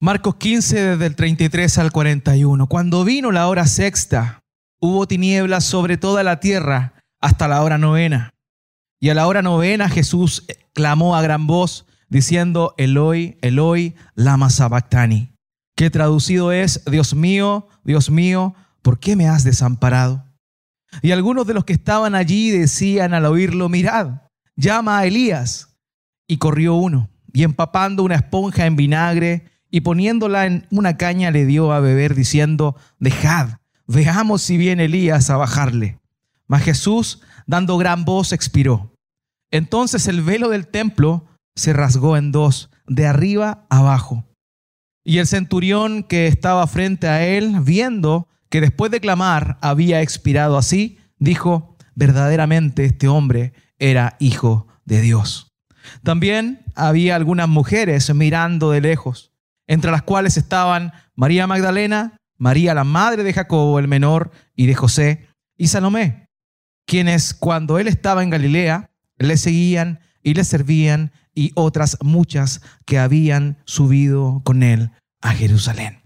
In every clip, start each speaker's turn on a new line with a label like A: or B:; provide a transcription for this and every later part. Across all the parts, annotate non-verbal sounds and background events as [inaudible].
A: Marcos 15 desde el 33 al 41. Cuando vino la hora sexta, hubo tinieblas sobre toda la tierra hasta la hora novena. Y a la hora novena Jesús clamó a gran voz diciendo, Eloi, Eloi, lama sabactani, que traducido es, Dios mío, Dios mío, ¿por qué me has desamparado? Y algunos de los que estaban allí decían al oírlo, mirad, llama a Elías. Y corrió uno, y empapando una esponja en vinagre y poniéndola en una caña le dio a beber, diciendo, dejad, veamos si viene Elías a bajarle. Mas Jesús, dando gran voz, expiró. Entonces el velo del templo se rasgó en dos, de arriba abajo. Y el centurión que estaba frente a él, viendo que después de clamar había expirado así, dijo, verdaderamente este hombre era hijo de Dios. También había algunas mujeres mirando de lejos, entre las cuales estaban María Magdalena, María la madre de Jacobo el menor y de José, y Salomé, quienes cuando él estaba en Galilea le seguían y le servían, y otras muchas que habían subido con él a Jerusalén.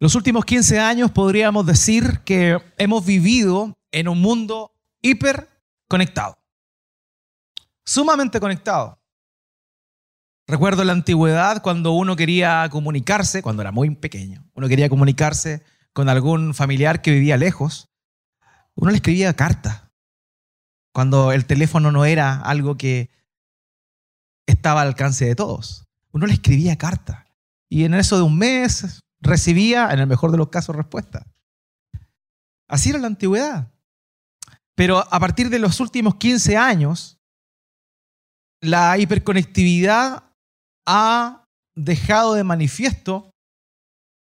A: Los últimos 15 años podríamos decir que hemos vivido en un mundo hiperconectado, sumamente conectado. Recuerdo la antigüedad cuando uno quería comunicarse, cuando era muy pequeño, uno quería comunicarse con algún familiar que vivía lejos, uno le escribía carta. Cuando el teléfono no era algo que estaba al alcance de todos, uno le escribía carta. Y en eso de un mes, recibía, en el mejor de los casos, respuesta. Así era la antigüedad. Pero a partir de los últimos 15 años, la hiperconectividad ha dejado de manifiesto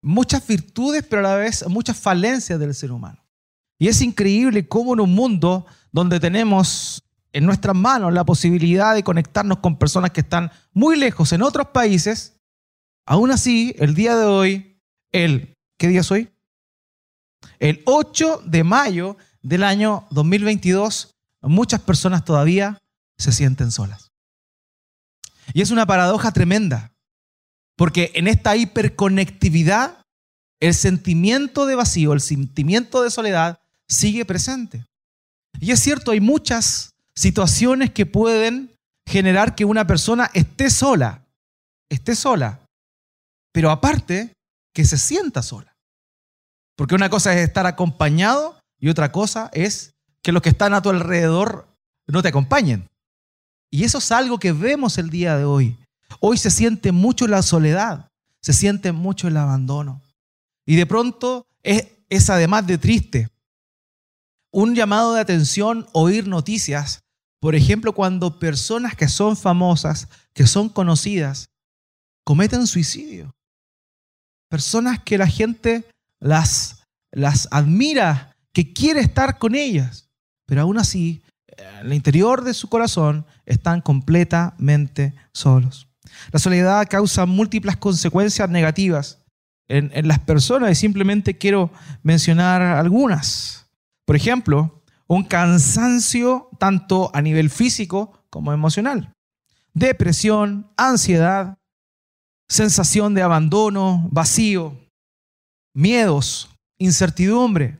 A: muchas virtudes, pero a la vez muchas falencias del ser humano. Y es increíble cómo en un mundo donde tenemos en nuestras manos la posibilidad de conectarnos con personas que están muy lejos en otros países, aún así, el día de hoy, el, ¿qué día es hoy? El 8 de mayo del año 2022, muchas personas todavía se sienten solas. Y es una paradoja tremenda, porque en esta hiperconectividad, el sentimiento de vacío, el sentimiento de soledad sigue presente. Y es cierto, hay muchas situaciones que pueden generar que una persona esté sola, esté sola. Pero aparte, que se sienta sola. Porque una cosa es estar acompañado y otra cosa es que los que están a tu alrededor no te acompañen. Y eso es algo que vemos el día de hoy. Hoy se siente mucho la soledad, se siente mucho el abandono. Y de pronto es, además de triste. Un llamado de atención, oír noticias. Por ejemplo, cuando personas que son famosas, que son conocidas, cometen suicidio personas que la gente las, las admira, que quiere estar con ellas, pero aún así, en el interior de su corazón, están completamente solos. La soledad causa múltiples consecuencias negativas en, en las personas y simplemente quiero mencionar algunas. Por ejemplo, un cansancio tanto a nivel físico como emocional, depresión, ansiedad, sensación de abandono, vacío, miedos, incertidumbre,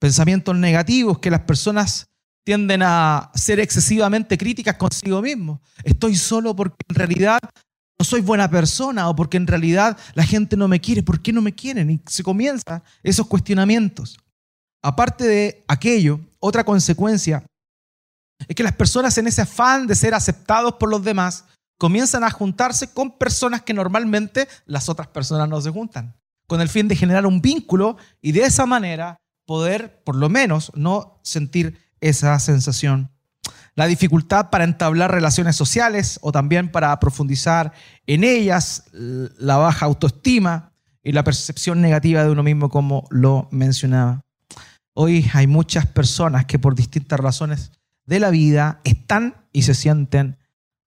A: pensamientos negativos que las personas tienden a ser excesivamente críticas consigo mismo. Estoy solo porque en realidad no soy buena persona o porque en realidad la gente no me quiere. ¿Por qué no me quieren? Y se comienzan esos cuestionamientos. Aparte de aquello, otra consecuencia es que las personas en ese afán de ser aceptados por los demás comienzan a juntarse con personas que normalmente las otras personas no se juntan, con el fin de generar un vínculo y de esa manera poder, por lo menos, no sentir esa sensación. La dificultad para entablar relaciones sociales o también para profundizar en ellas, la baja autoestima y la percepción negativa de uno mismo, como lo mencionaba. Hoy hay muchas personas que por distintas razones de la vida están y se sienten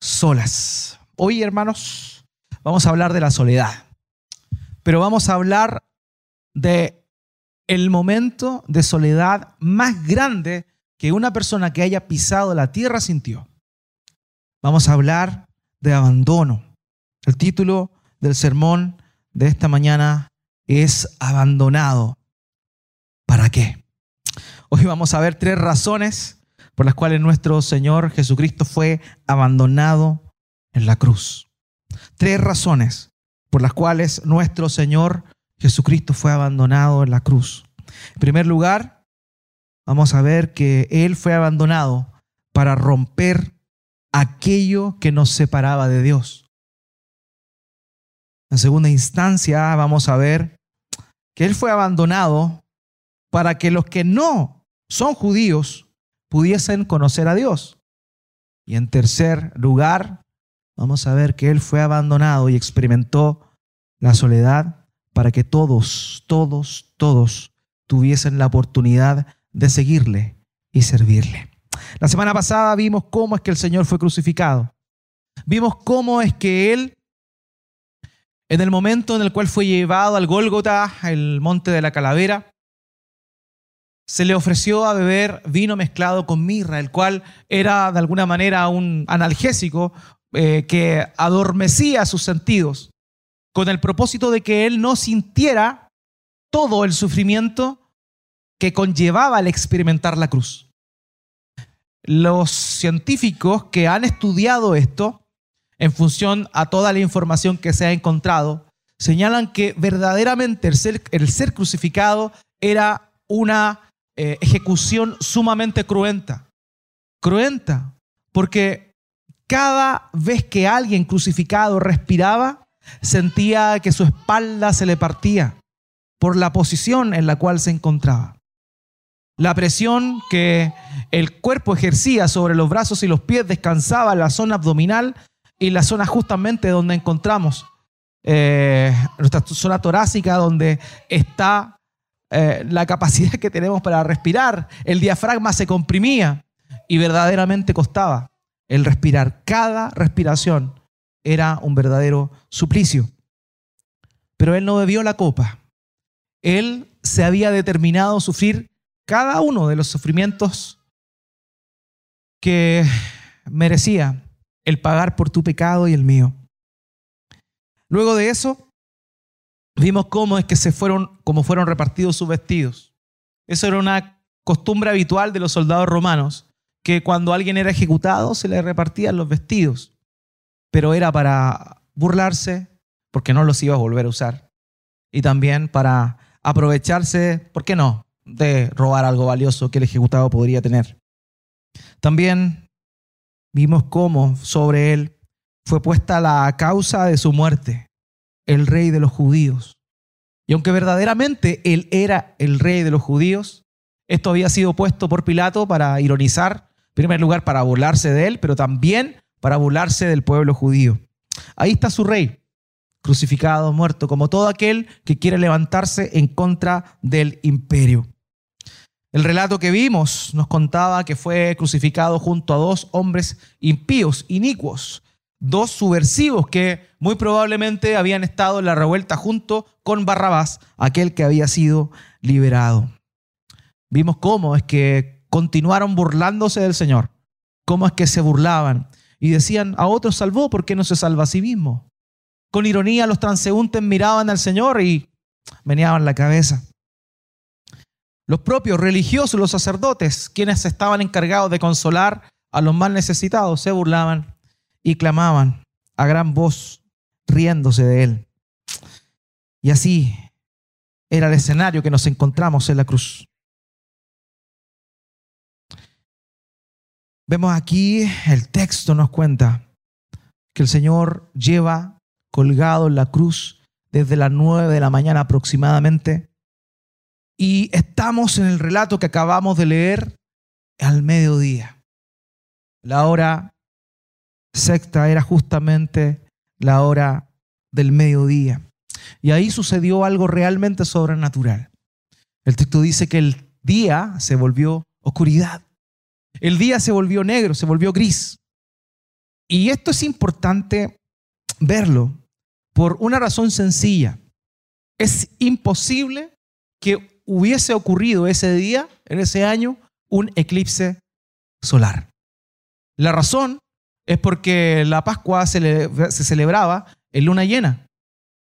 A: solas. Hoy, hermanos, vamos a hablar de la soledad, pero vamos a hablar de el momento de soledad más grande que una persona que haya pisado la tierra sintió. Vamos a hablar de abandono. El título del sermón de esta mañana es abandonado. ¿Para qué? Hoy vamos a ver tres razones por las cuales nuestro Señor Jesucristo fue abandonado en la cruz. Tres razones por las cuales nuestro Señor Jesucristo fue abandonado en la cruz. En primer lugar, vamos a ver que Él fue abandonado para romper aquello que nos separaba de Dios. En segunda instancia, vamos a ver que Él fue abandonado para que los que no son judíos pudiesen conocer a Dios. Y en tercer lugar, vamos a ver que Él fue abandonado y experimentó la soledad para que todos, todos, todos tuviesen la oportunidad de seguirle y servirle. La semana pasada vimos cómo es que el Señor fue crucificado. Vimos cómo es que Él, en el momento en el cual fue llevado al Gólgota, el monte de la calavera, se le ofreció a beber vino mezclado con mirra, el cual era de alguna manera un analgésico eh, que adormecía sus sentidos, con el propósito de que él no sintiera todo el sufrimiento que conllevaba el experimentar la cruz. Los científicos que han estudiado esto, en función a toda la información que se ha encontrado, señalan que verdaderamente el ser, crucificado era una eh, ejecución sumamente cruenta. Cruenta, porque cada vez que alguien crucificado respiraba, sentía que su espalda se le partía por la posición en la cual se encontraba. La presión que el cuerpo ejercía sobre los brazos y los pies descansaba en la zona abdominal y la zona justamente donde encontramos eh, nuestra zona torácica, donde está eh, la capacidad que tenemos para respirar. El diafragma se comprimía y verdaderamente costaba el respirar. Cada respiración era un verdadero suplicio. Pero él no bebió la copa. Él se había determinado a sufrir cada uno de los sufrimientos que merecía el pagar por tu pecado y el mío. Luego de eso, vimos cómo es que se fueron, cómo fueron repartidos sus vestidos. Eso era una costumbre habitual de los soldados romanos, que cuando alguien era ejecutado se le repartían los vestidos, pero era para burlarse, porque no los iba a volver a usar, y también para aprovecharse, ¿por qué no?, de robar algo valioso que el ejecutado podría tener. También vimos cómo sobre él fue puesta la causa de su muerte el rey de los judíos. Y aunque verdaderamente él era el rey de los judíos, esto había sido puesto por Pilato para ironizar, en primer lugar para burlarse de él, pero también para burlarse del pueblo judío. Ahí está su rey, crucificado, muerto, como todo aquel que quiere levantarse en contra del imperio. El relato que vimos nos contaba que fue crucificado junto a dos hombres impíos, inicuos, dos subversivos que muy probablemente habían estado en la revuelta junto con Barrabás, aquel que había sido liberado. Vimos cómo es que continuaron burlándose del Señor, cómo es que se burlaban y decían, a otros salvó, ¿por qué no se salva a sí mismo? Con ironía los transeúntes miraban al Señor y meneaban la cabeza. Los propios religiosos, los sacerdotes, quienes estaban encargados de consolar a los más necesitados, se burlaban y clamaban a gran voz, riéndose de él. Y así era el escenario que nos encontramos en la cruz. Vemos aquí, el texto nos cuenta que el Señor lleva colgado en la cruz desde las nueve de la mañana aproximadamente. Y estamos en el relato que acabamos de leer al mediodía, la hora sexta era justamente la hora del mediodía. Y ahí sucedió algo realmente sobrenatural. El texto dice que el día se volvió oscuridad. El día se volvió negro, se volvió gris. Y esto es importante verlo por una razón sencilla. Es imposible que hubiese ocurrido ese día, en ese año, un eclipse solar. La razón es porque la Pascua se, celebraba en luna llena.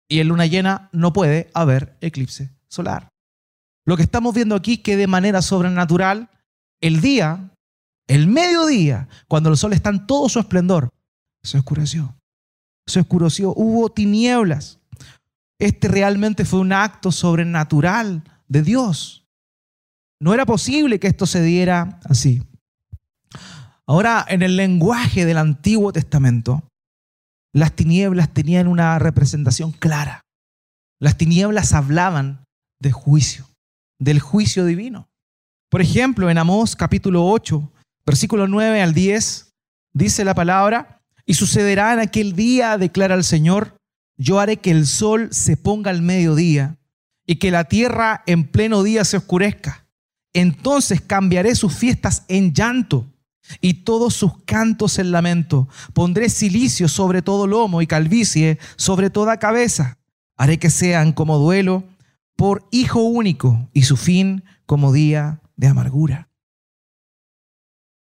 A: y en luna llena no puede haber eclipse solar. Lo que estamos viendo aquí es que de manera sobrenatural, el día, el mediodía, cuando el sol está en todo su esplendor, se oscureció. Se oscureció, hubo tinieblas. Este realmente fue un acto sobrenatural de Dios. No era posible que esto se diera así. Ahora, en el lenguaje del Antiguo Testamento, las tinieblas tenían una representación clara. Las tinieblas hablaban de juicio, del juicio divino. Por ejemplo, en Amós capítulo 8, versículo 9 al 10, dice la palabra, y sucederá en aquel día, declara el Señor, yo haré que el sol se ponga al mediodía y que la tierra en pleno día se oscurezca. Entonces cambiaré sus fiestas en llanto y todos sus cantos en lamento. Pondré silicio sobre todo lomo y calvicie sobre toda cabeza. Haré que sean como duelo por hijo único y su fin como día de amargura.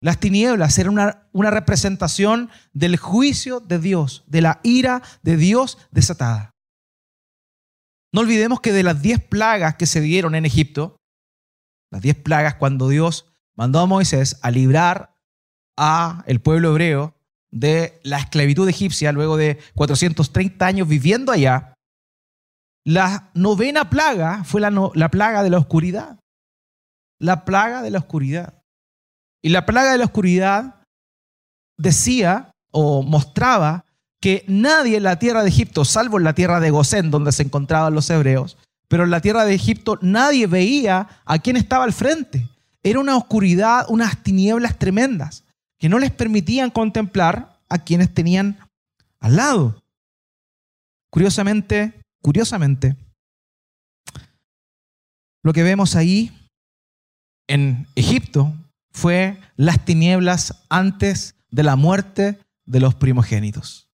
A: Las tinieblas eran una, una, representación del juicio de Dios, de la ira de Dios desatada. No olvidemos que de las diez plagas que se dieron en Egipto, las diez plagas cuando Dios mandó a Moisés a librar a el pueblo hebreo de la esclavitud egipcia luego de 430 años viviendo allá, la novena plaga fue la, la plaga de la oscuridad. La plaga de la oscuridad. Y la plaga de la oscuridad decía o mostraba que nadie en la tierra de Egipto, salvo en la tierra de Gosén, donde se encontraban los hebreos, pero en la tierra de Egipto nadie veía a quién estaba al frente. Era una oscuridad, unas tinieblas tremendas que no les permitían contemplar a quienes tenían al lado. Curiosamente, curiosamente, lo que vemos ahí en Egipto fue las tinieblas antes de la muerte de los primogénitos.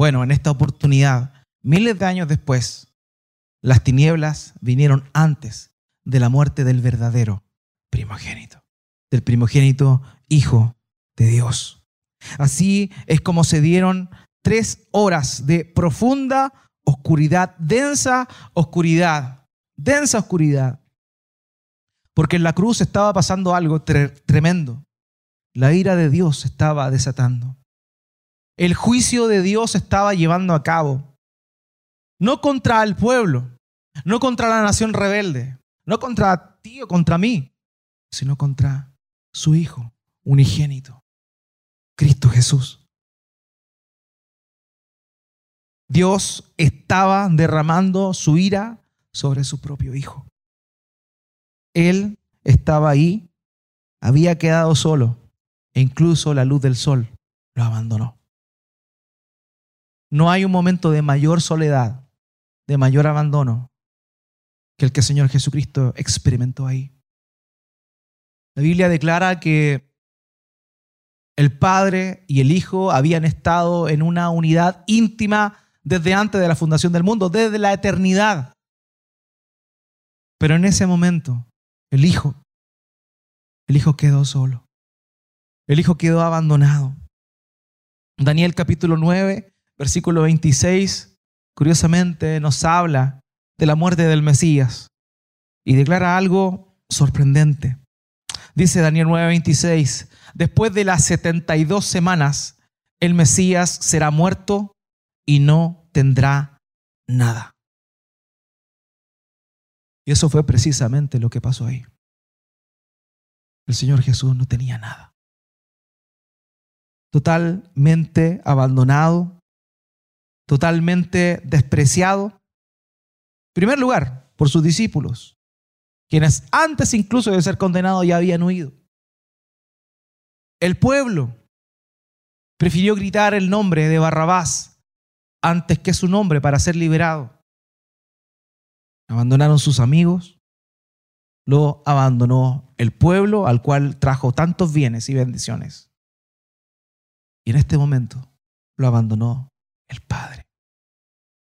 A: Bueno, en esta oportunidad, miles de años después, las tinieblas vinieron antes de la muerte del verdadero primogénito, del primogénito hijo de Dios. Así es como se dieron tres horas de profunda oscuridad, densa oscuridad, densa oscuridad, porque en la cruz estaba pasando algo tremendo. La ira de Dios estaba desatando. El juicio de Dios estaba llevando a cabo. No contra el pueblo, no contra la nación rebelde, no contra ti o contra mí, sino contra su Hijo unigénito, Cristo Jesús. Dios estaba derramando su ira sobre su propio Hijo. Él estaba ahí, había quedado solo e incluso la luz del sol lo abandonó. No hay un momento de mayor soledad, de mayor abandono que el que el Señor Jesucristo experimentó ahí. La Biblia declara que el Padre y el Hijo habían estado en una unidad íntima desde antes de la fundación del mundo, desde la eternidad. Pero en ese momento el hijo, el hijo quedó solo. El hijo quedó abandonado. Daniel capítulo 9, versículo 26, curiosamente nos habla de la muerte del Mesías y declara algo sorprendente. Dice Daniel 9, 26, después de las 72 semanas, el Mesías será muerto y no tendrá nada. Y eso fue precisamente lo que pasó ahí. El Señor Jesús no tenía nada. Totalmente abandonado, totalmente despreciado. En primer lugar, por sus discípulos, quienes antes incluso de ser condenados ya habían huido. El pueblo prefirió gritar el nombre de Barrabás antes que su nombre para ser liberado. Abandonaron sus amigos, lo abandonó el pueblo al cual trajo tantos bienes y bendiciones. Y en este momento lo abandonó el Padre.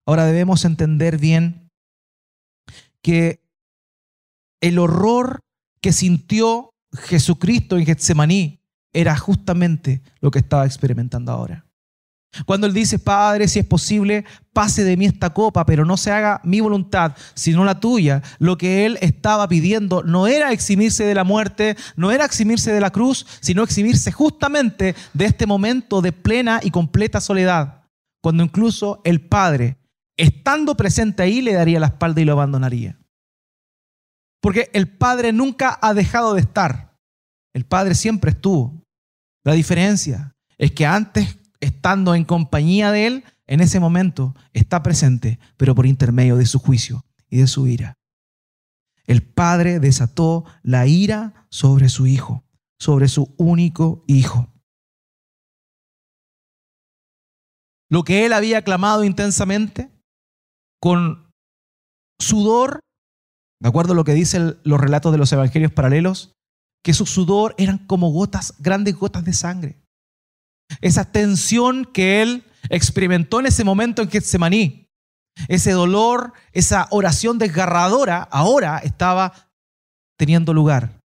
A: Ahora debemos entender bien que el horror que sintió Jesucristo en Getsemaní era justamente lo que estaba experimentando ahora. Cuando Él dice, Padre, si es posible, pase de mí esta copa, pero no se haga mi voluntad, sino la tuya. Lo que Él estaba pidiendo no era eximirse de la muerte, no era eximirse de la cruz, sino eximirse justamente de este momento de plena y completa soledad, cuando incluso el Padre, estando presente ahí, le daría la espalda y lo abandonaría. Porque el Padre nunca ha dejado de estar. El Padre siempre estuvo. La diferencia es que antes estando en compañía de Él, en ese momento está presente, pero por intermedio de su juicio y de su ira. El Padre desató la ira sobre su Hijo, sobre su único Hijo. Lo que Él había clamado intensamente, con sudor, de acuerdo a lo que dicen los relatos de los evangelios paralelos, que su sudor eran como gotas, grandes gotas de sangre esa tensión que él experimentó en ese momento en Getsemaní, ese dolor, esa oración desgarradora, ahora estaba teniendo lugar.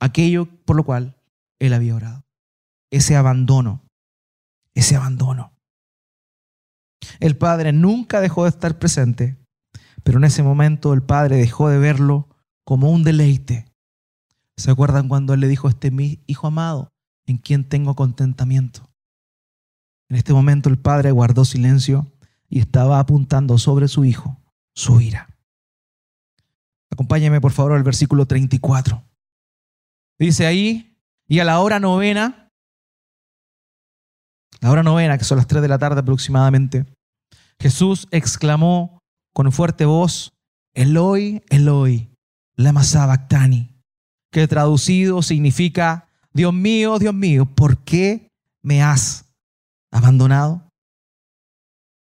A: Aquello por lo cual él había orado. Ese abandono, ese abandono. El Padre nunca dejó de estar presente, pero en ese momento el Padre dejó de verlo como un deleite. ¿Se acuerdan cuando él le dijo, este es mi hijo amado, en quien tengo contentamiento? En este momento el padre guardó silencio y estaba apuntando sobre su hijo su ira. Acompáñeme por favor al versículo 34. Dice ahí, y a la hora novena, la hora novena, que son las 3 de la tarde aproximadamente, Jesús exclamó con fuerte voz, Eloi, Eloi, lama sabactani, que traducido significa, Dios mío, Dios mío, ¿por qué me has abandonado.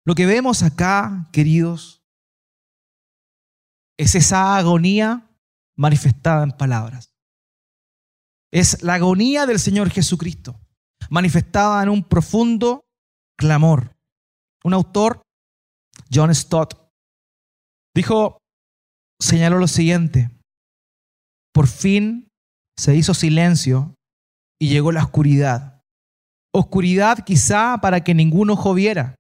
A: Lo que vemos acá, queridos, es esa agonía manifestada en palabras. Es la agonía del Señor Jesucristo, manifestada en un profundo clamor. Un autor, John Stott, dijo, señaló lo siguiente, por fin se hizo silencio y llegó la oscuridad. Oscuridad quizá para que ningún ojo viera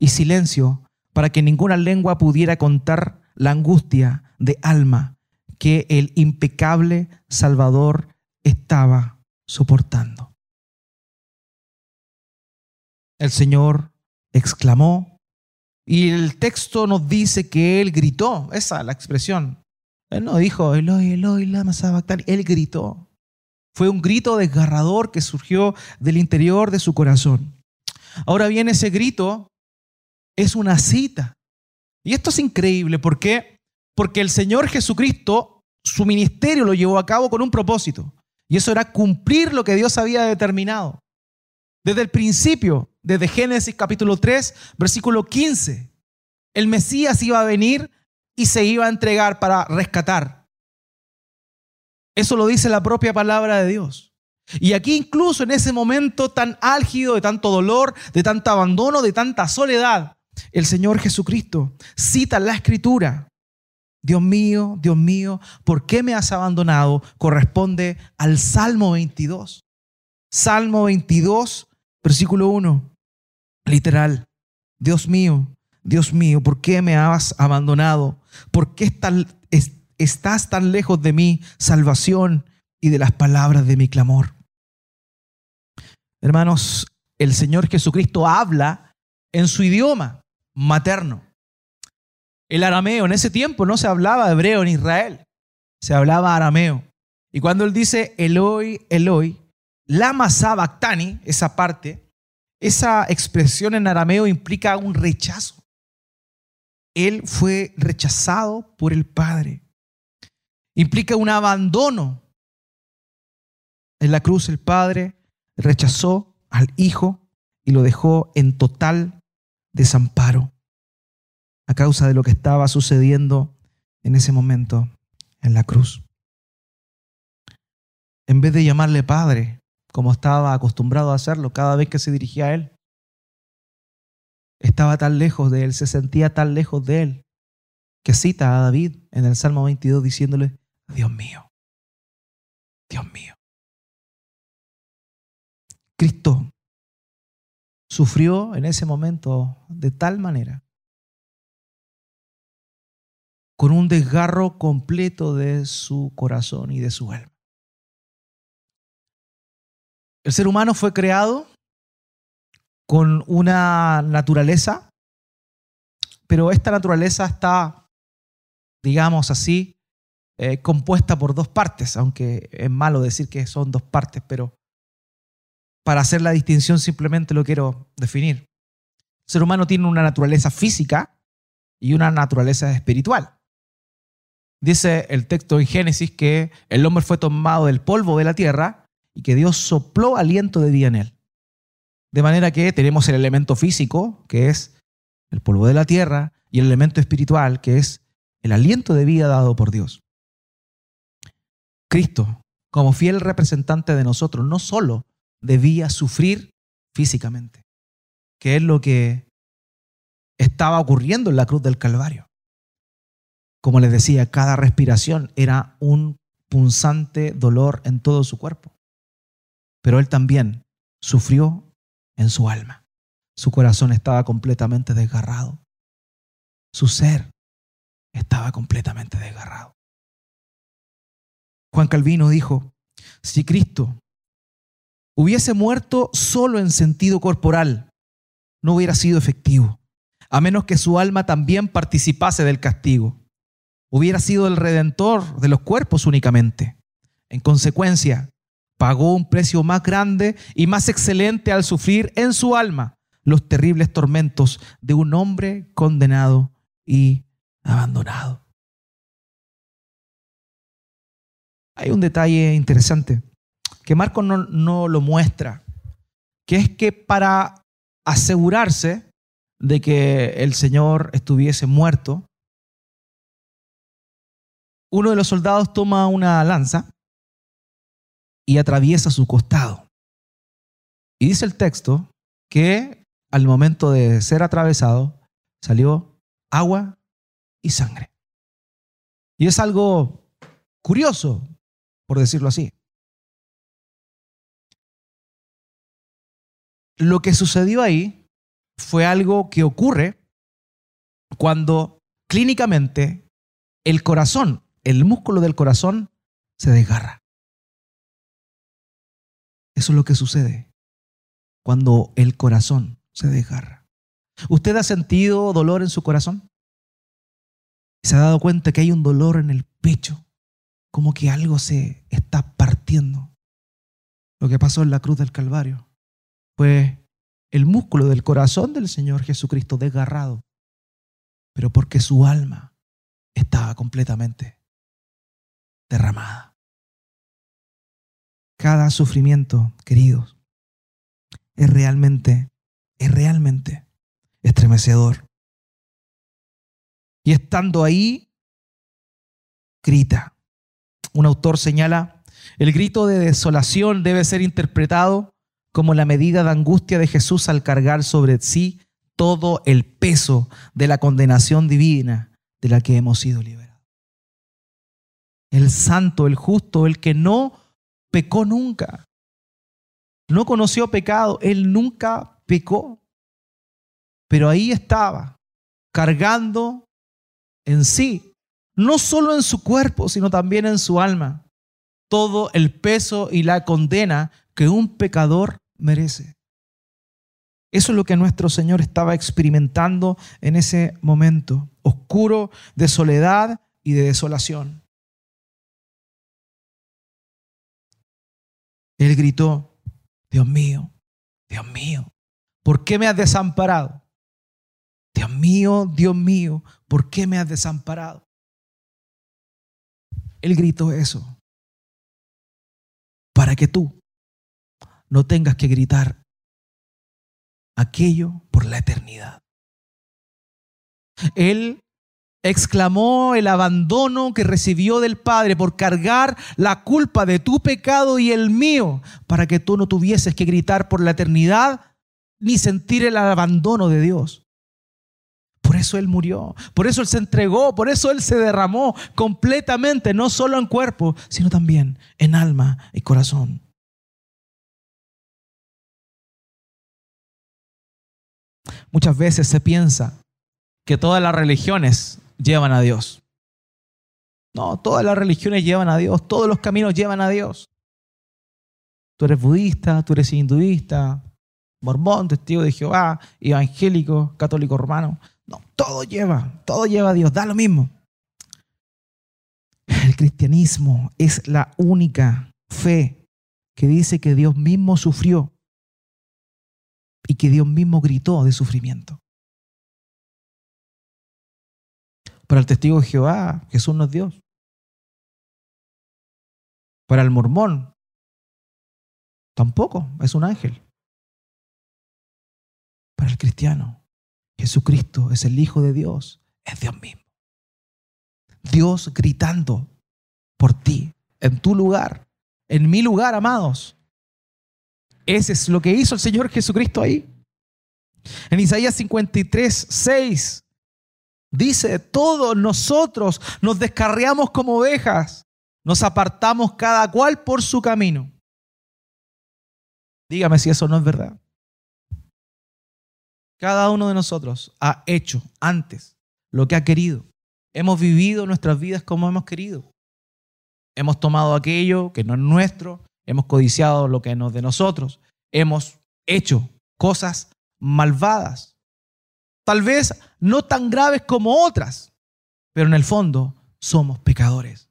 A: y silencio para que ninguna lengua pudiera contar la angustia de alma que el impecable Salvador estaba soportando. El Señor exclamó y el texto nos dice que Él gritó, esa es la expresión. Él no dijo, Eloi, Eloi, lama Él gritó. Fue un grito desgarrador que surgió del interior de su corazón. Ahora bien, ese grito es una cita. Y esto es increíble. ¿Por qué? Porque el Señor Jesucristo, su ministerio lo llevó a cabo con un propósito. Y eso era cumplir lo que Dios había determinado. Desde el principio, desde Génesis capítulo 3, versículo 15, el Mesías iba a venir y se iba a entregar para rescatar. Eso lo dice la propia palabra de Dios. Y aquí incluso en ese momento tan álgido, de tanto dolor, de tanto abandono, de tanta soledad, el Señor Jesucristo cita la escritura. Dios mío, Dios mío, ¿por qué me has abandonado? Corresponde al Salmo 22. Salmo 22, versículo 1. Literal. Dios mío, Dios mío, ¿por qué me has abandonado? ¿Por qué estás tan lejos de mí, salvación y de las palabras de mi clamor. Hermanos, el Señor Jesucristo habla en su idioma materno. El arameo, en ese tiempo no se hablaba hebreo en Israel, se hablaba arameo. Y cuando él dice Eloi, Eloi, lama sabactani, esa parte, esa expresión en arameo implica un rechazo. Él fue rechazado por el Padre. Implica un abandono. En la cruz el Padre rechazó al Hijo y lo dejó en total desamparo a causa de lo que estaba sucediendo en ese momento en la cruz. En vez de llamarle Padre, como estaba acostumbrado a hacerlo cada vez que se dirigía a Él, estaba tan lejos de Él, se sentía tan lejos de Él, que cita a David en el Salmo 22 diciéndole, Dios mío, Dios mío. Cristo sufrió en ese momento de tal manera, con un desgarro completo de su corazón y de su alma. El ser humano fue creado con una naturaleza, pero esta naturaleza está, digamos así, eh, compuesta por dos partes, aunque es malo decir que son dos partes, pero para hacer la distinción simplemente lo quiero definir. El ser humano tiene una naturaleza física y una naturaleza espiritual. Dice el texto en Génesis que el hombre fue tomado del polvo de la tierra y que Dios sopló aliento de vida en él. De manera que tenemos el elemento físico, que es el polvo de la tierra, y el elemento espiritual, que es el aliento de vida dado por Dios. Cristo, como fiel representante de nosotros, no solo debía sufrir físicamente, que es lo que estaba ocurriendo en la cruz del Calvario. Como les decía, cada respiración era un punzante dolor en todo su cuerpo. Pero él también sufrió en su alma. Su corazón estaba completamente desgarrado. Su ser estaba completamente desgarrado. Juan Calvino dijo, si Cristo hubiese muerto solo en sentido corporal, no hubiera sido efectivo, a menos que su alma también participase del castigo. Hubiera sido el redentor de los cuerpos únicamente. En consecuencia, pagó un precio más grande y más excelente al sufrir en su alma los terribles tormentos de un hombre condenado y abandonado. Hay un detalle interesante que Marcos no, lo muestra, que es que para asegurarse de que el Señor estuviese muerto, uno de los soldados toma una lanza y atraviesa su costado. Y dice el texto que al momento de ser atravesado salió agua y sangre. Y es algo curioso, por decirlo así. Lo que sucedió ahí fue algo que ocurre cuando clínicamente el corazón, el músculo del corazón, se desgarra. Eso es lo que sucede cuando el corazón se desgarra. ¿Usted ha sentido dolor en su corazón? ¿Se ha dado cuenta que hay un dolor en el pecho? Como que algo se está partiendo. Lo que pasó en la cruz del Calvario fue el músculo del corazón del Señor Jesucristo desgarrado, pero porque su alma estaba completamente derramada. Cada sufrimiento, queridos, es realmente, es realmente estremecedor. Y estando ahí, grita. Un autor señala, el grito de desolación debe ser interpretado como la medida de angustia de Jesús al cargar sobre sí todo el peso de la condenación divina de la que hemos sido liberados. El santo, el justo, el que no pecó nunca, no conoció pecado, él nunca pecó, pero ahí estaba, cargando en sí, no solo en su cuerpo, sino también en su alma, todo el peso y la condena que un pecador merece. Eso es lo que nuestro Señor estaba experimentando en ese momento, oscuro de soledad y de desolación. Él gritó, Dios mío, Dios mío, ¿por qué me has desamparado? Dios mío, Dios mío, ¿por qué me has desamparado? Él gritó eso para que tú no tengas que gritar aquello por la eternidad. Él exclamó el abandono que recibió del Padre por cargar la culpa de tu pecado y el mío, para que tú no tuvieses que gritar por la eternidad ni sentir el abandono de Dios. Por eso Él murió, por eso Él se entregó, por eso Él se derramó completamente, no solo en cuerpo, sino también en alma y corazón. muchas veces se piensa que todas las religiones llevan a Dios. No, todas las religiones llevan a Dios, todos los caminos llevan a Dios. Tú eres budista, tú eres hinduista, mormón, testigo de Jehová, evangélico, católico romano. No, todo lleva, todo lleva a Dios, da lo mismo. El cristianismo es la única fe que dice que Dios mismo sufrió y que Dios mismo gritó de sufrimiento. Para el testigo de Jehová, Jesús no es Dios. Para el mormón, tampoco es un ángel. Para el cristiano, Jesucristo es el Hijo de Dios, es Dios mismo. Dios gritando por ti, en tu lugar, en mi lugar, amados. Ese es lo que hizo el Señor Jesucristo ahí. En Isaías 53, 6 dice, todos nosotros nos descarriamos como ovejas, nos apartamos cada cual por su camino. Dígame si eso no es verdad. Cada uno de nosotros ha hecho antes lo que ha querido. Hemos vivido nuestras vidas como hemos querido. Hemos tomado aquello que no es nuestro, hemos codiciado lo que no es de nosotros, hemos hecho cosas malvadas. Tal vez no tan graves como otras, pero en el fondo somos pecadores.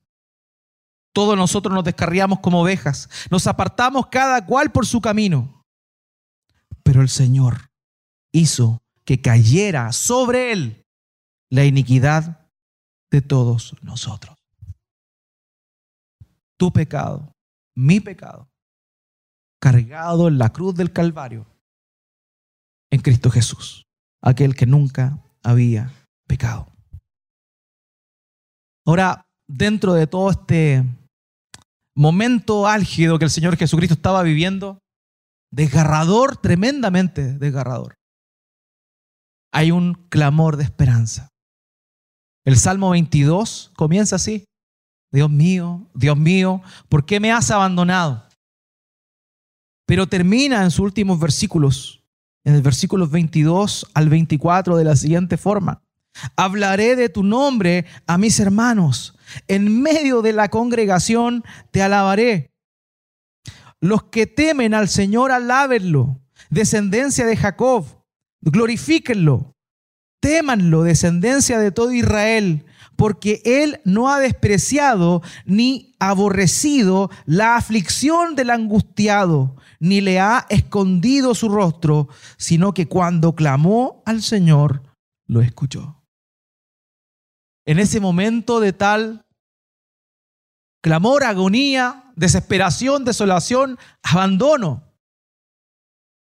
A: Todos nosotros nos descarriamos como ovejas, nos apartamos cada cual por su camino. Pero el Señor hizo que cayera sobre él la iniquidad de todos nosotros. Tu pecado, mi pecado, cargado en la cruz del Calvario, en Cristo Jesús, aquel que nunca había pecado. Ahora, dentro de todo este momento álgido que el Señor Jesucristo estaba viviendo, desgarrador, tremendamente desgarrador, hay un clamor de esperanza. El Salmo 22 comienza así. Dios mío, Dios mío, ¿por qué me has abandonado? Pero termina en sus últimos versículos, en el versículo 22 al 24 de la siguiente forma. Hablaré de tu nombre a mis hermanos. En medio de la congregación te alabaré. Los que temen al Señor, alábenlo. Descendencia de Jacob, glorifíquenlo. Témanlo, descendencia de todo Israel, porque Él no ha despreciado ni aborrecido la aflicción del angustiado, ni le ha escondido su rostro, sino que cuando clamó al Señor, lo escuchó. En ese momento de tal clamor, agonía, desesperación, desolación, abandono,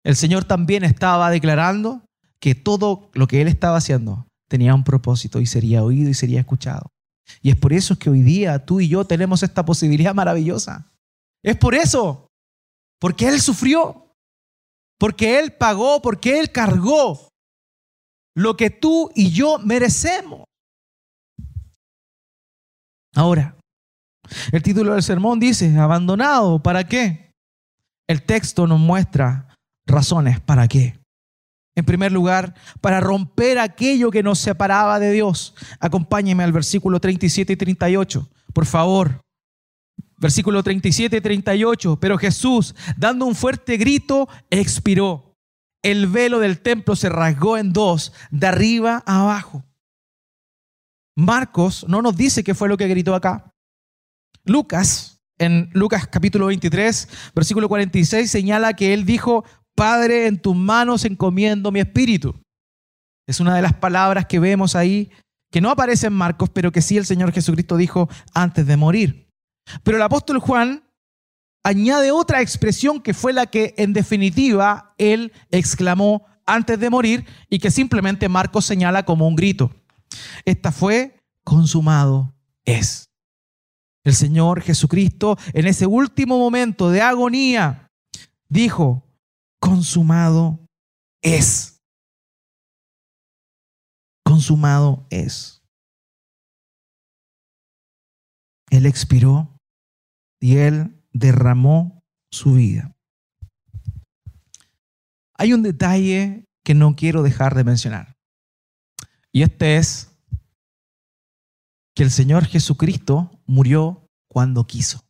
A: el Señor también estaba declarando que todo lo que Él estaba haciendo tenía un propósito y sería oído y sería escuchado. Y es por eso que hoy día tú y yo tenemos esta posibilidad maravillosa. Es por eso, porque Él sufrió, porque Él pagó, porque Él cargó lo que tú y yo merecemos. Ahora, el título del sermón dice, abandonado, ¿para qué? El texto nos muestra razones para qué. En primer lugar, para romper aquello que nos separaba de Dios. Acompáñeme al versículo 37 y 38, por favor. Versículo 37 y 38. Pero Jesús, dando un fuerte grito, expiró. El velo del templo se rasgó en dos, de arriba a abajo. Marcos no nos dice qué fue lo que gritó acá. Lucas, en Lucas capítulo 23, versículo 46, señala que él dijo, Padre, en tus manos encomiendo mi espíritu. Es una de las palabras que vemos ahí, que no aparece en Marcos, pero que sí el Señor Jesucristo dijo antes de morir. Pero el apóstol Juan añade otra expresión que fue la que en definitiva él exclamó antes de morir y que simplemente Marcos señala como un grito. Esta fue consumado es. El Señor Jesucristo en ese último momento de agonía dijo, consumado es. Consumado es. Él expiró y él derramó su vida. Hay un detalle que no quiero dejar de mencionar. Y este es que el Señor Jesucristo murió cuando quiso.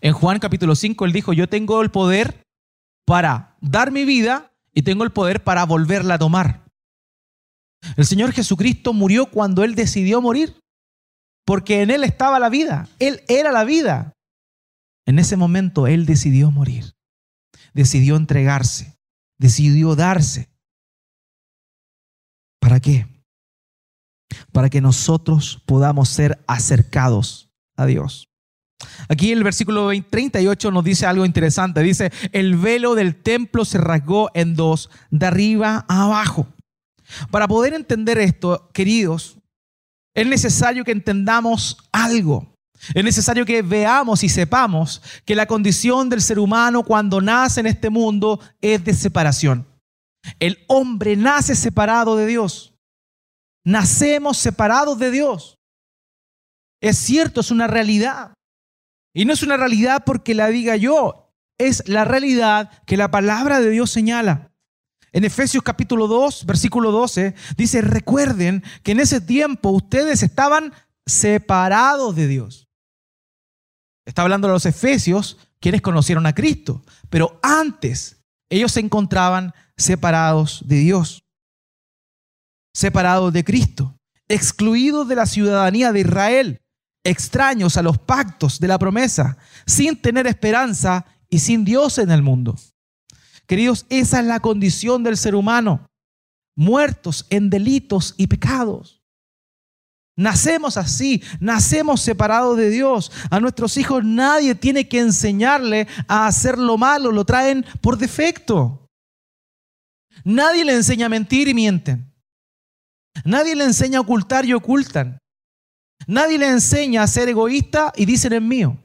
A: En Juan capítulo 5 él dijo, yo tengo el poder para dar mi vida y tengo el poder para volverla a tomar. El Señor Jesucristo murió cuando Él decidió morir, porque en Él estaba la vida, Él era la vida. En ese momento Él decidió morir, decidió entregarse, decidió darse. ¿Para qué? Para que nosotros podamos ser acercados a Dios. Aquí el versículo 38 nos dice algo interesante. Dice, el velo del templo se rasgó en dos, de arriba a abajo. Para poder entender esto, queridos, es necesario que entendamos algo. Es necesario que veamos y sepamos que la condición del ser humano cuando nace en este mundo es de separación. El hombre nace separado de Dios. Nacemos separados de Dios. Es cierto, es una realidad. Y no es una realidad porque la diga yo, es la realidad que la palabra de Dios señala. En Efesios capítulo 2, versículo 12, dice, recuerden que en ese tiempo ustedes estaban separados de Dios. Está hablando de los Efesios, quienes conocieron a Cristo, pero antes ellos se encontraban separados de Dios, separados de Cristo, excluidos de la ciudadanía de Israel extraños a los pactos de la promesa, sin tener esperanza y sin Dios en el mundo. Queridos, esa es la condición del ser humano, muertos en delitos y pecados. Nacemos así, nacemos separados de Dios. A nuestros hijos nadie tiene que enseñarle a hacer lo malo, lo traen por defecto. Nadie le enseña a mentir y mienten. Nadie le enseña a ocultar y ocultan. Nadie le enseña a ser egoísta y dicen es mío.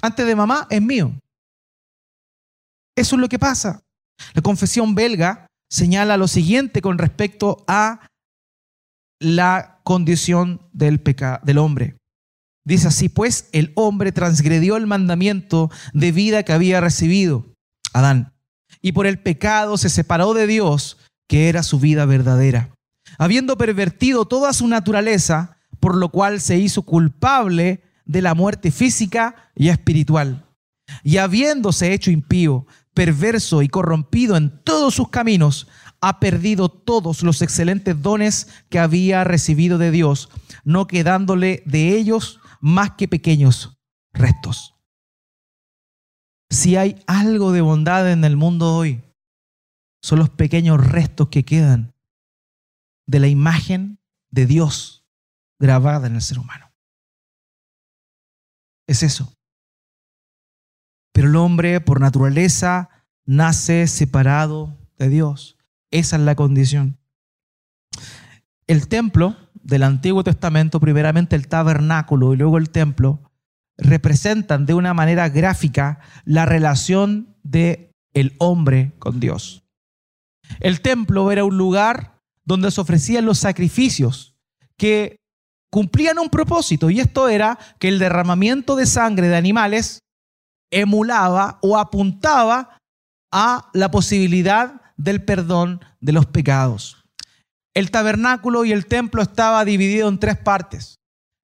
A: Antes de mamá es mío. Eso es lo que pasa. La confesión belga señala lo siguiente con respecto a la condición del, del hombre. Dice así, pues el hombre transgredió el mandamiento de vida que había recibido, Adán, y por el pecado se separó de Dios, que era su vida verdadera. Habiendo pervertido toda su naturaleza, por lo cual se hizo culpable de la muerte física y espiritual. Y habiéndose hecho impío, perverso y corrompido en todos sus caminos, ha perdido todos los excelentes dones que había recibido de Dios, no quedándole de ellos más que pequeños restos. Si hay algo de bondad en el mundo hoy, son los pequeños restos que quedan de la imagen de Dios grabada en el ser humano. Es eso. Pero el hombre por naturaleza nace separado de Dios. Esa es la condición. El templo del Antiguo Testamento, primeramente el tabernáculo y luego el templo, representan de una manera gráfica la relación de el hombre con Dios. El templo era un lugar donde se ofrecían los sacrificios que cumplían un propósito y esto era que el derramamiento de sangre de animales emulaba o apuntaba a la posibilidad del perdón de los pecados. El tabernáculo y el templo estaba dividido en tres partes.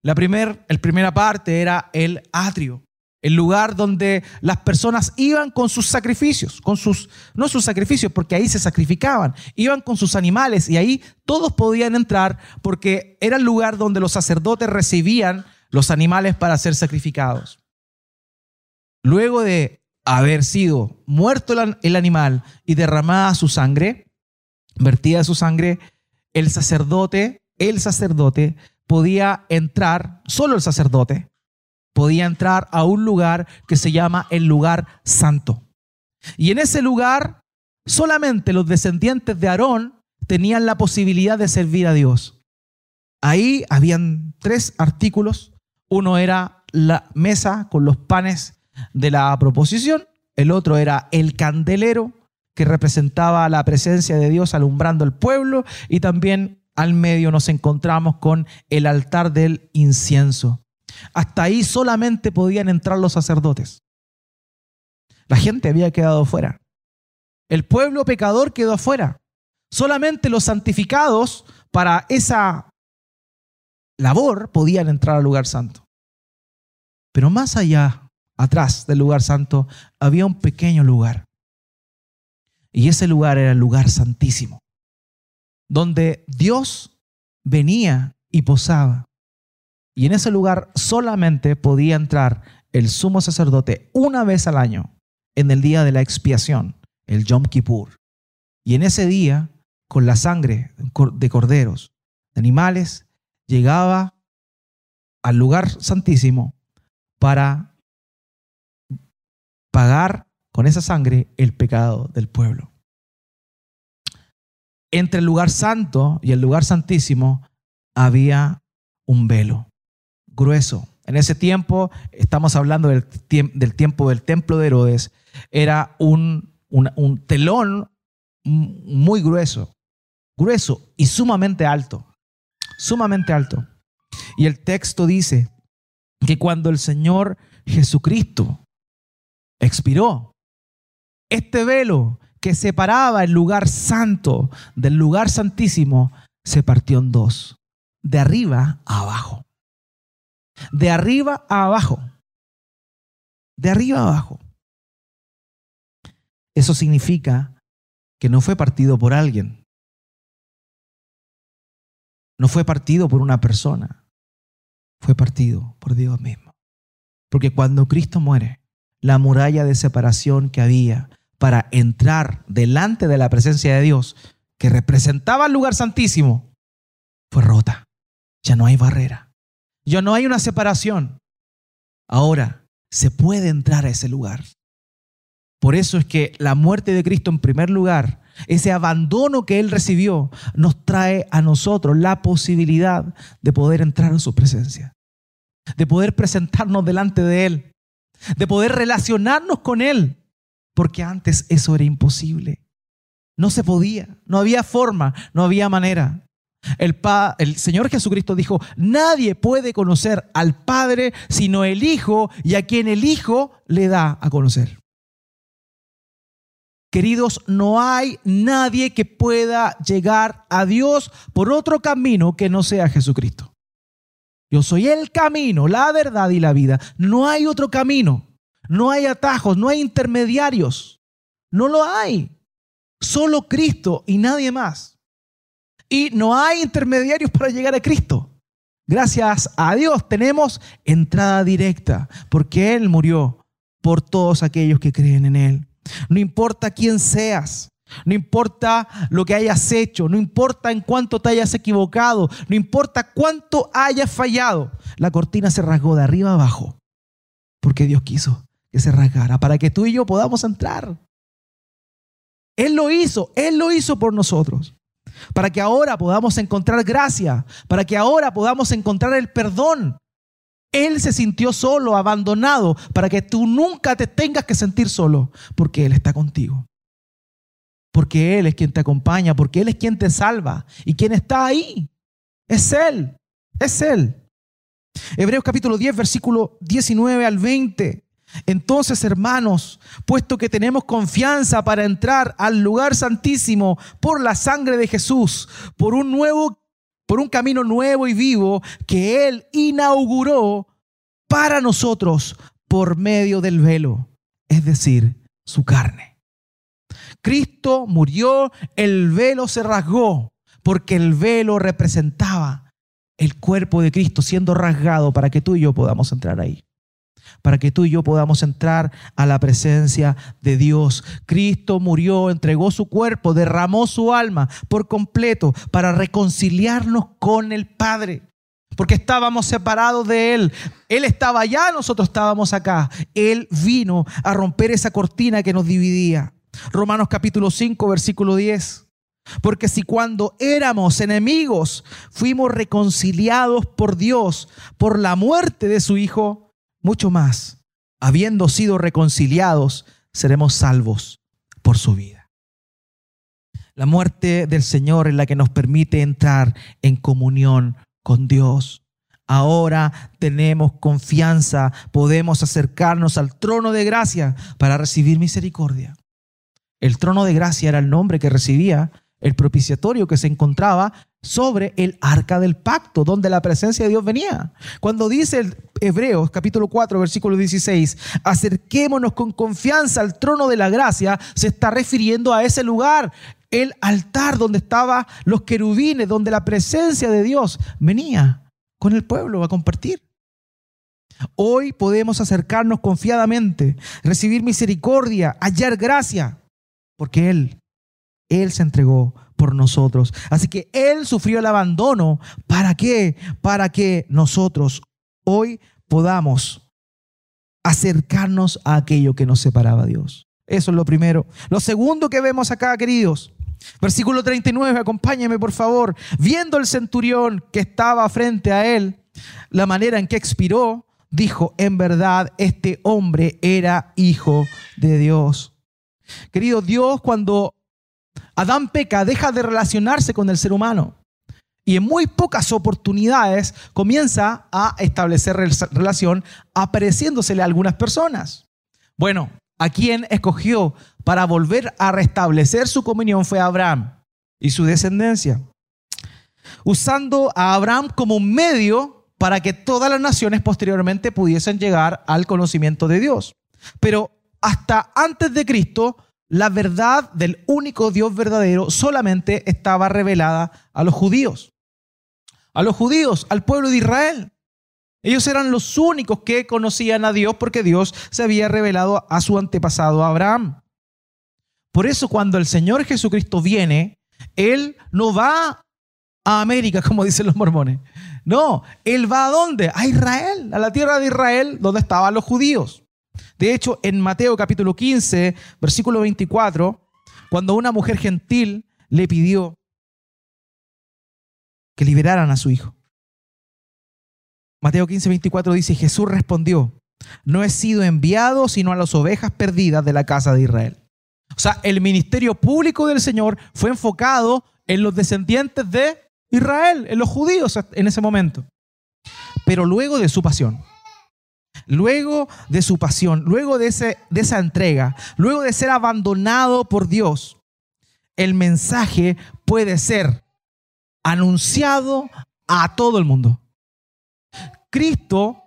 A: La, primer, primera parte era el atrio, el lugar donde las personas iban con sus sacrificios, con sus, no sus sacrificios, porque ahí se sacrificaban, iban con sus animales y ahí todos podían entrar porque era el lugar donde los sacerdotes recibían los animales para ser sacrificados. Luego de haber sido muerto el animal y derramada su sangre, vertida su sangre, el sacerdote, el sacerdote podía entrar, solo el sacerdote, podía entrar a un lugar que se llama el lugar santo. Y en ese lugar solamente los descendientes de Aarón tenían la posibilidad de servir a Dios. Ahí habían tres artículos. Uno era la mesa con los panes de la proposición. El otro era el candelero que representaba la presencia de Dios alumbrando el pueblo. Y también al medio nos encontramos con el altar del incienso. Hasta ahí solamente podían entrar los sacerdotes. La gente había quedado fuera. El pueblo pecador quedó afuera. Solamente los santificados para esa labor podían entrar al lugar santo. Pero más allá, atrás del lugar santo, había un pequeño lugar. Y ese lugar era el lugar santísimo, donde Dios venía y posaba. Y en ese lugar solamente podía entrar el sumo sacerdote una vez al año, en el día de la expiación, el Yom Kippur. Y en ese día, con la sangre de corderos, de animales, llegaba al lugar santísimo para pagar con esa sangre el pecado del pueblo. Entre el lugar santo y el lugar santísimo había un velo grueso. En ese tiempo, estamos hablando del, tiempo del templo de Herodes, era un, un telón muy grueso, grueso y sumamente alto, sumamente alto. Y el texto dice que cuando el Señor Jesucristo expiró, este velo que separaba el lugar santo del lugar santísimo se partió en dos, de arriba a abajo. De arriba a abajo. De arriba a abajo. Eso significa que no fue partido por alguien. No fue partido por una persona. Fue partido por Dios mismo. Porque cuando Cristo muere, la muralla de separación que había para entrar delante de la presencia de Dios, que representaba el lugar santísimo, fue rota. Ya no hay barrera. Ya no hay una separación. Ahora se puede entrar a ese lugar. Por eso es que la muerte de Cristo en primer lugar, ese abandono que Él recibió, nos trae a nosotros la posibilidad de poder entrar en su presencia, de poder presentarnos delante de Él, de poder relacionarnos con Él, porque antes eso era imposible. No se podía, no había forma, no había manera. El, Señor Jesucristo dijo, nadie puede conocer al Padre sino el Hijo y a quien el Hijo le da a conocer. Queridos, no hay nadie que pueda llegar a Dios por otro camino que no sea Jesucristo. Yo soy el camino, la verdad y la vida. No hay otro camino. No hay atajos, no hay intermediarios. No lo hay. Solo Cristo y nadie más. Y no hay intermediarios para llegar a Cristo. Gracias a Dios tenemos entrada directa, porque Él murió por todos aquellos que creen en Él. No importa quién seas, no importa lo que hayas hecho, no importa en cuánto te hayas equivocado, no importa cuánto hayas fallado, la cortina se rasgó de arriba abajo, porque Dios quiso que se rasgara para que tú y yo podamos entrar. Él lo hizo, Él lo hizo por nosotros para que ahora podamos encontrar gracia, para que ahora podamos encontrar el perdón. Él se sintió solo, abandonado, para que tú nunca te tengas que sentir solo, porque Él está contigo. Porque Él es quien te acompaña, porque Él es quien te salva. ¿Y quien está ahí? Es Él, es Él. Hebreos capítulo 10, versículo 19 al 20. Entonces, hermanos, puesto que tenemos confianza para entrar al lugar santísimo por la sangre de Jesús, por un nuevo por un camino nuevo y vivo que él inauguró para nosotros por medio del velo, es decir, su carne. Cristo murió, el velo se rasgó, porque el velo representaba el cuerpo de Cristo siendo rasgado para que tú y yo podamos entrar ahí para que tú y yo podamos entrar a la presencia de Dios. Cristo murió, entregó su cuerpo, derramó su alma por completo para reconciliarnos con el Padre. Porque estábamos separados de Él. Él estaba allá, nosotros estábamos acá. Él vino a romper esa cortina que nos dividía. Romanos capítulo 5, versículo 10. Porque si cuando éramos enemigos fuimos reconciliados por Dios por la muerte de su Hijo, mucho más, habiendo sido reconciliados, seremos salvos por su vida. La muerte del Señor es la que nos permite entrar en comunión con Dios. ahora tenemos confianza, podemos acercarnos al trono de gracia para recibir misericordia. El trono de gracia era el nombre que recibía el propiciatorio que se encontraba sobre el arca del pacto, donde la presencia de Dios venía. Cuando dice el Hebreos capítulo 4, versículo 16, acerquémonos con confianza al trono de la gracia, se está refiriendo a ese lugar, el altar donde estaban los querubines, donde la presencia de Dios venía con el pueblo a compartir. Hoy podemos acercarnos confiadamente, recibir misericordia, hallar gracia, porque Él, Él se entregó por nosotros. Así que Él sufrió el abandono. ¿Para qué? Para que nosotros hoy podamos acercarnos a aquello que nos separaba a Dios. Eso es lo primero. Lo segundo que vemos acá, queridos, Versículo 39, acompáñame por favor. Viendo el centurión que estaba frente a él, la manera en que expiró, dijo, en verdad, este hombre era hijo de Dios. Querido Dios, cuando Adán peca, deja de relacionarse con el ser humano. Y en muy pocas oportunidades comienza a establecer relación apareciéndosele a algunas personas. Bueno, a quien escogió para volver a restablecer su comunión fue Abraham y su descendencia, usando a Abraham como un medio para que todas las naciones posteriormente pudiesen llegar al conocimiento de Dios. Pero hasta antes de Cristo, la verdad del único Dios verdadero solamente estaba revelada a los judíos. A los judíos, al pueblo de Israel. Ellos eran los únicos que conocían a Dios porque Dios se había revelado a su antepasado Abraham. Por eso cuando el Señor Jesucristo viene, Él no va a América, [laughs] como dicen los mormones. No, Él va a dónde? A Israel, a la tierra de Israel, donde estaban los judíos. De hecho, en Mateo capítulo 15, versículo 24, cuando una mujer gentil le pidió que liberaran a su hijo. Mateo 15, 24 dice, Jesús respondió, no he sido enviado sino a las ovejas perdidas de la casa de Israel. O sea, el ministerio público del Señor fue enfocado en los descendientes de Israel, en los judíos en ese momento. Pero luego de su pasión, luego de su pasión, luego de, ese, esa entrega, luego de ser abandonado por Dios, el mensaje puede ser anunciado a todo el mundo. Cristo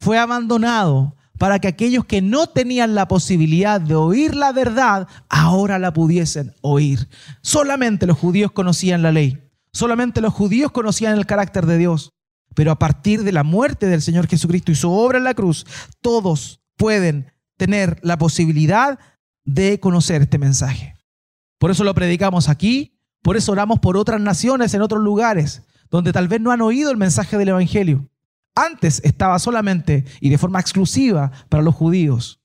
A: fue abandonado para que aquellos que no tenían la posibilidad de oír la verdad, ahora la pudiesen oír. Solamente los judíos conocían la ley, solamente los judíos conocían el carácter de Dios, pero a partir de la muerte del Señor Jesucristo y su obra en la cruz, todos pueden tener la posibilidad de conocer este mensaje. Por eso lo predicamos aquí, por eso oramos por otras naciones en otros lugares, donde tal vez no han oído el mensaje del Evangelio. Antes estaba solamente y de forma exclusiva para los judíos.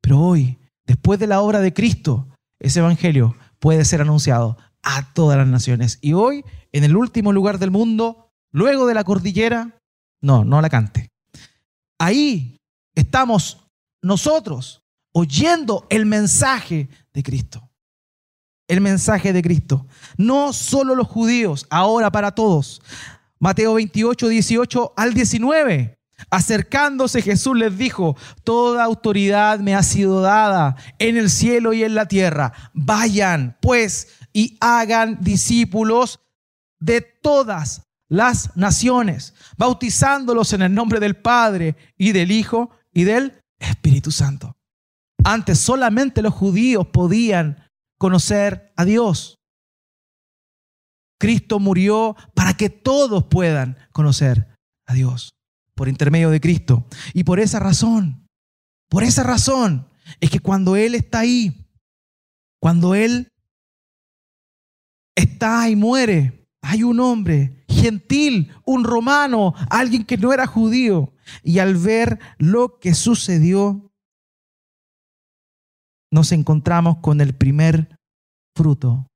A: Pero hoy, después de la obra de Cristo, ese evangelio puede ser anunciado a todas las naciones. Y hoy, en el último lugar del mundo, luego de la cordillera, no, no la cante. Ahí estamos nosotros oyendo el mensaje de Cristo. El mensaje de Cristo. No solo los judíos, ahora para todos. Mateo 28, 18 al 19. Acercándose Jesús les dijo, toda autoridad me ha sido dada en el cielo y en la tierra. Vayan pues y hagan discípulos de todas las naciones, bautizándolos en el nombre del Padre y del Hijo y del Espíritu Santo. Antes solamente los judíos podían conocer a Dios. Cristo murió para que todos puedan conocer a Dios por intermedio de Cristo. Y por esa razón, por esa razón, es que cuando Él está ahí, cuando Él está y muere, hay un hombre gentil, un romano, alguien que no era judío. Y al ver lo que sucedió, nos encontramos con el primer fruto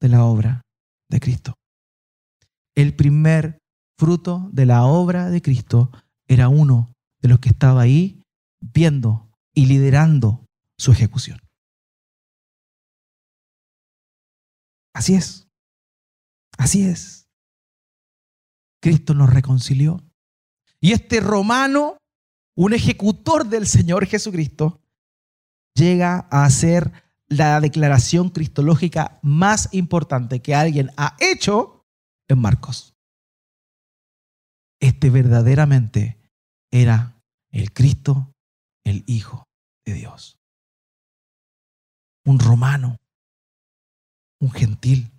A: de la obra de Cristo. El primer fruto de la obra de Cristo era uno de los que estaba ahí viendo y liderando su ejecución. Así es. Así es. Cristo nos reconcilió. Y este romano, un ejecutor del Señor Jesucristo, llega a hacer la declaración cristológica más importante que alguien ha hecho en Marcos. Este verdaderamente era el Cristo, el Hijo de Dios. Un romano, un gentil.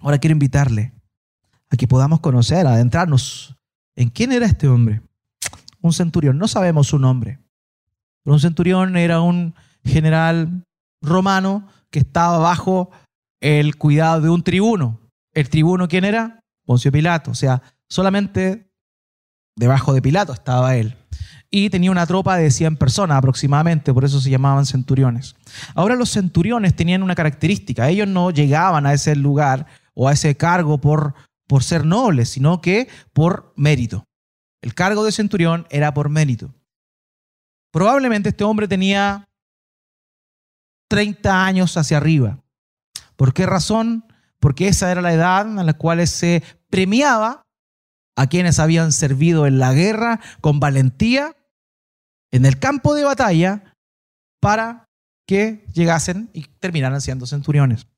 A: Ahora quiero invitarle a que podamos conocer, adentrarnos en quién era este hombre. Un centurión, no sabemos su nombre. Pero un centurión era un general romano que estaba bajo el cuidado de un tribuno. ¿El tribuno quién era? Poncio Pilato. O sea, solamente debajo de Pilato estaba él. Y tenía una tropa de 100 personas aproximadamente, por eso se llamaban centuriones. Ahora los centuriones tenían una característica, ellos no llegaban a ese lugar o a ese cargo por, por ser nobles, sino que por mérito. El cargo de centurión era por mérito. Probablemente este hombre tenía 30 años hacia arriba. ¿Por qué razón? Porque esa era la edad en la cual se premiaba a quienes habían servido en la guerra con valentía en el campo de batalla para que llegasen y terminaran siendo centuriones.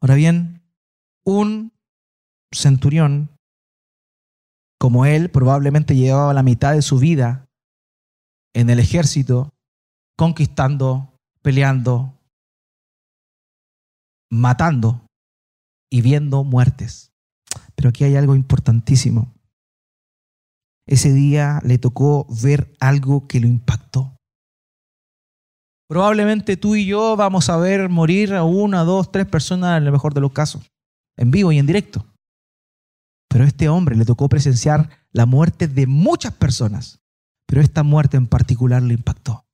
A: Ahora bien, un centurión como él probablemente llevaba la mitad de su vida en el ejército conquistando peleando, matando y viendo muertes. Pero aquí hay algo importantísimo. Ese día le tocó ver algo que lo impactó. Probablemente tú y yo vamos a ver morir a una, dos, tres personas en el mejor de los casos, en vivo y en directo. Pero a este hombre le tocó presenciar la muerte de muchas personas. Pero esta muerte en particular lo impactó.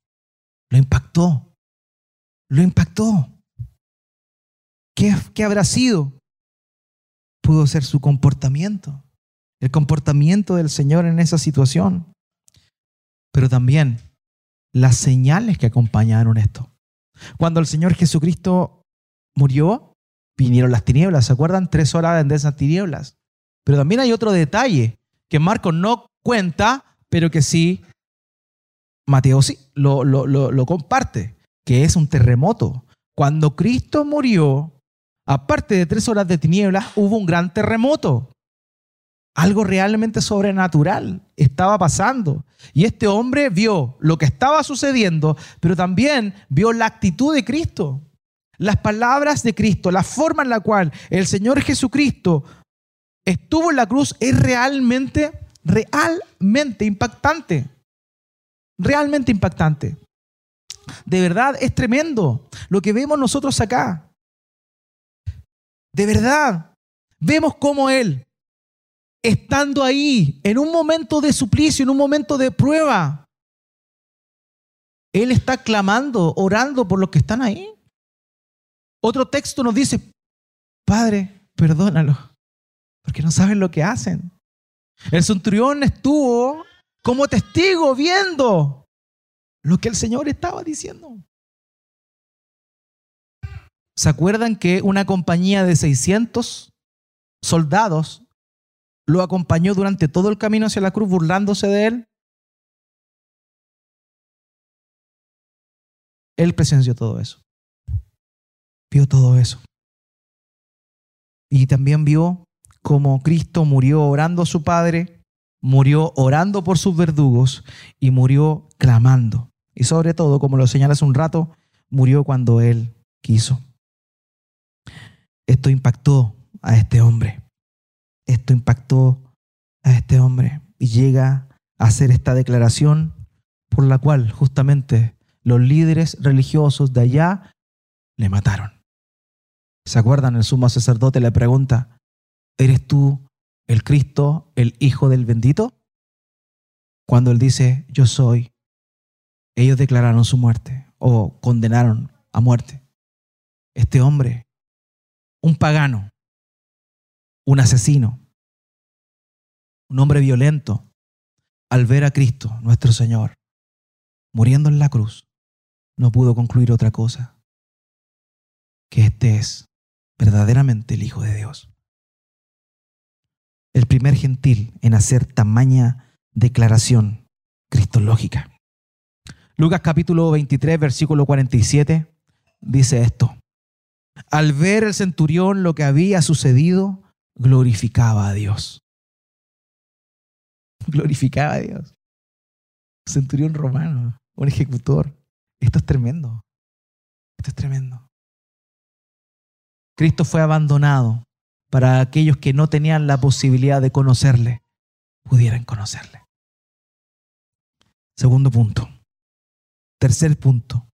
A: Lo impactó lo impactó. ¿Qué, ¿Qué, habrá sido? Pudo ser su comportamiento, el comportamiento del Señor en esa situación, pero también las señales que acompañaron esto. Cuando el Señor Jesucristo murió, vinieron las tinieblas, ¿se acuerdan? Tres horas de esas tinieblas. Pero también hay otro detalle que Marcos no cuenta, pero que sí, Mateo sí, lo, lo, lo comparte que es un terremoto. Cuando Cristo murió, aparte de tres horas de tinieblas, hubo un gran terremoto. Algo realmente sobrenatural estaba pasando. Y este hombre vio lo que estaba sucediendo, pero también vio la actitud de Cristo. Las palabras de Cristo, la forma en la cual el Señor Jesucristo estuvo en la cruz es realmente, realmente impactante. Realmente impactante. De verdad, es tremendo lo que vemos nosotros acá. De verdad, vemos cómo Él, estando ahí, en un momento de suplicio, en un momento de prueba, Él está clamando, orando por los que están ahí. Otro texto nos dice, Padre, perdónalo, porque no saben lo que hacen. El centurión estuvo como testigo viendo lo que el Señor estaba diciendo. ¿Se acuerdan que una compañía de 600 soldados lo acompañó durante todo el camino hacia la cruz burlándose de él? Él presenció todo eso. Vio todo eso. Y también vio cómo Cristo murió orando a su Padre, murió orando por sus verdugos y murió clamando. Y sobre todo, como lo señala hace un rato, murió cuando Él quiso. Esto impactó a este hombre. Esto impactó a este hombre. Y llega a hacer esta declaración por la cual justamente los líderes religiosos de allá le mataron. ¿Se acuerdan? El sumo sacerdote le pregunta, ¿eres tú el Cristo, el Hijo del bendito? Cuando él dice, yo soy, ellos declararon su muerte o condenaron a muerte. Este hombre, un pagano, un asesino, un hombre violento, al ver a Cristo, nuestro Señor, muriendo en la cruz, no pudo concluir otra cosa, que este es verdaderamente el Hijo de Dios. El primer gentil en hacer tamaña declaración cristológica. Lucas capítulo 23, versículo 47, dice esto. Al ver el centurión lo que había sucedido, glorificaba a Dios. [laughs] Glorificaba a Dios. Centurión romano, un ejecutor. Esto es tremendo. Esto es tremendo. Cristo fue abandonado para aquellos que no tenían la posibilidad de conocerle, pudieran conocerle. Segundo punto. Tercer punto.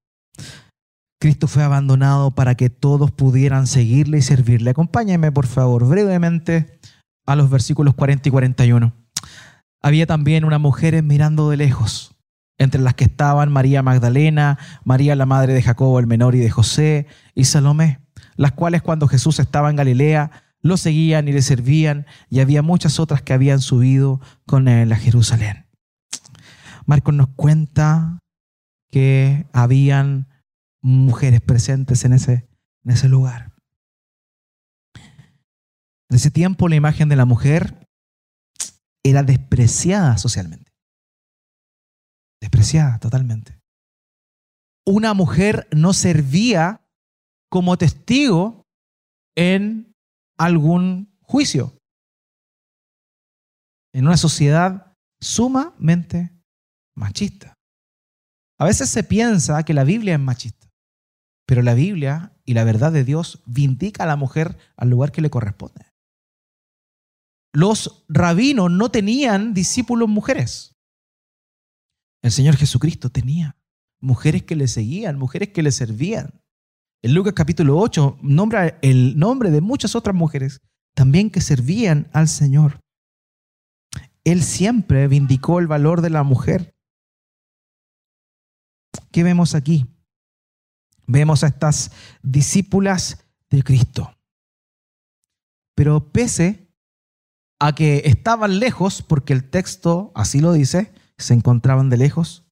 A: Cristo fue abandonado para que todos pudieran seguirle y servirle. Acompáñenme, por favor, brevemente a los versículos 40 y 41. Había también unas mujeres mirando de lejos, entre las que estaban María Magdalena, María la madre de Jacobo el menor y de José, y Salomé, las cuales cuando Jesús estaba en Galilea lo seguían y le servían, y había muchas otras que habían subido con él a Jerusalén. Marcos nos cuenta que habían mujeres presentes en ese, en ese lugar. En ese tiempo la imagen de la mujer era despreciada socialmente. Despreciada totalmente. Una mujer no servía como testigo en algún juicio. En una sociedad sumamente machista. A veces se piensa que la Biblia es machista, pero la Biblia y la verdad de Dios vindica a la mujer al lugar que le corresponde. Los rabinos no tenían discípulos mujeres. El Señor Jesucristo tenía mujeres que le seguían, mujeres que le servían. En Lucas capítulo 8 nombra el nombre de muchas otras mujeres también que servían al Señor. Él siempre vindicó el valor de la mujer. ¿Qué vemos aquí? Vemos a estas discípulas de Cristo. Pero pese a que estaban lejos, porque el texto así lo dice, se encontraban de lejos,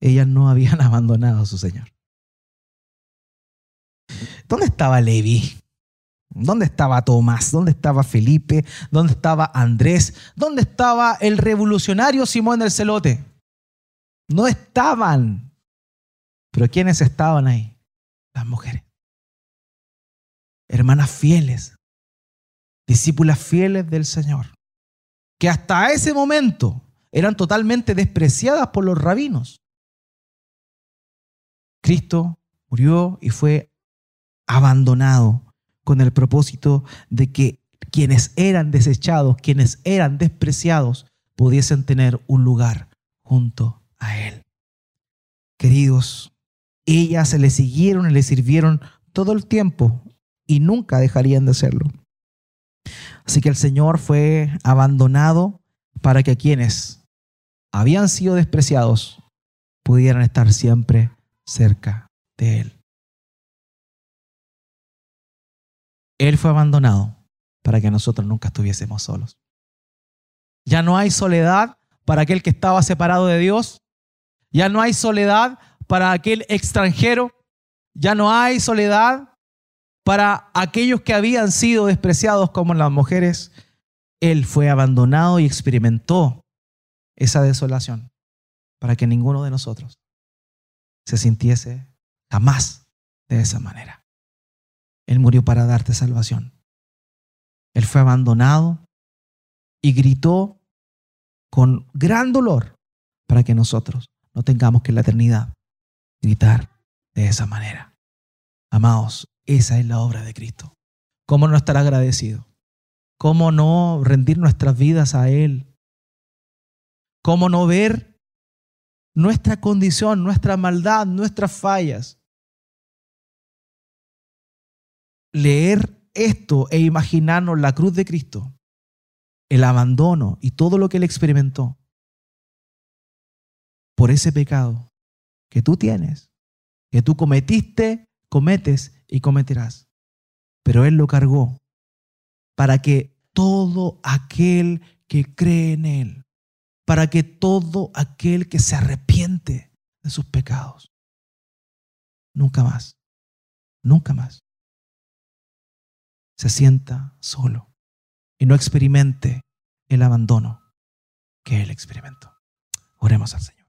A: ellas no habían [laughs] abandonado a su Señor. ¿Dónde estaba Levi? ¿Dónde estaba Tomás? ¿Dónde estaba Felipe? ¿Dónde estaba Andrés? ¿Dónde estaba el revolucionario Simón del Celote? No estaban. Pero ¿quiénes estaban ahí? Las mujeres. Hermanas fieles, discípulas fieles del Señor, que hasta ese momento eran totalmente despreciadas por los rabinos. Cristo murió y fue abandonado con el propósito de que quienes eran desechados, quienes eran despreciados, pudiesen tener un lugar junto a Él. Queridos, ellas le siguieron y le sirvieron todo el tiempo y nunca dejarían de hacerlo. Así que el Señor fue abandonado para que quienes habían sido despreciados pudieran estar siempre cerca de Él. Él fue abandonado para que nosotros nunca estuviésemos solos. Ya no hay soledad para aquel que estaba separado de Dios. Ya no hay soledad para aquel extranjero, ya no hay soledad para aquellos que habían sido despreciados como las mujeres. Él fue abandonado y experimentó esa desolación para que ninguno de nosotros se sintiese jamás de esa manera. Él murió para darte salvación. Él fue abandonado y gritó con gran dolor para que nosotros no tengamos que en la eternidad gritar de esa manera. Amados, esa es la obra de Cristo. ¿Cómo no estar agradecido? ¿Cómo no rendir nuestras vidas a Él? ¿Cómo no ver nuestra condición, nuestra maldad, nuestras fallas? Leer esto e imaginarnos la cruz de Cristo, el abandono y todo lo que Él experimentó por ese pecado que tú tienes, que tú cometiste, cometes y cometerás. Pero Él lo cargó para que todo aquel que cree en Él, para que todo aquel que se arrepiente de sus pecados, nunca más, nunca más, se sienta solo y no experimente el abandono que él experimentó. Oremos al Señor.